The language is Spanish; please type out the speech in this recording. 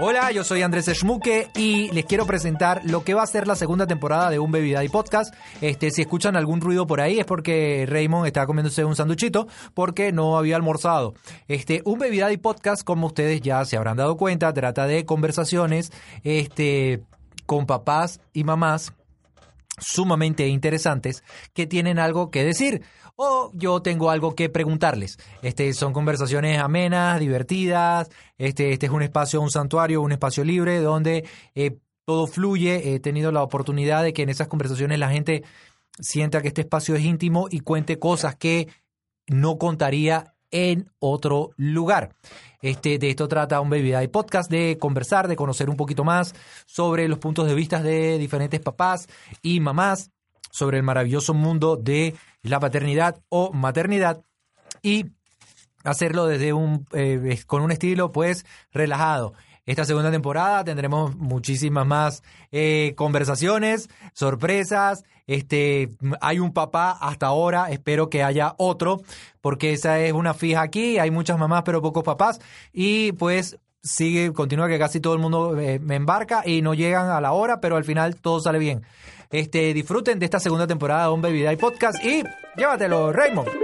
Hola, yo soy Andrés Schmuke y les quiero presentar lo que va a ser la segunda temporada de Un Baby Daddy Podcast. Este, si escuchan algún ruido por ahí es porque Raymond estaba comiéndose un sanduchito porque no había almorzado. Este, Un Baby Daddy Podcast, como ustedes ya se habrán dado cuenta, trata de conversaciones este, con papás y mamás sumamente interesantes que tienen algo que decir o yo tengo algo que preguntarles. Este son conversaciones amenas, divertidas. Este, este es un espacio, un santuario, un espacio libre donde eh, todo fluye. He tenido la oportunidad de que en esas conversaciones la gente sienta que este espacio es íntimo y cuente cosas que no contaría en otro lugar. Este, de esto trata un Baby Daddy Podcast, de conversar, de conocer un poquito más sobre los puntos de vista de diferentes papás y mamás, sobre el maravilloso mundo de la paternidad o maternidad y hacerlo desde un eh, con un estilo pues relajado. Esta segunda temporada tendremos muchísimas más eh, conversaciones, sorpresas. Este, hay un papá hasta ahora, espero que haya otro, porque esa es una fija aquí. Hay muchas mamás, pero pocos papás. Y pues sigue, continúa que casi todo el mundo eh, me embarca y no llegan a la hora, pero al final todo sale bien. Este, disfruten de esta segunda temporada de Un Baby Day Podcast y llévatelo, Raymond.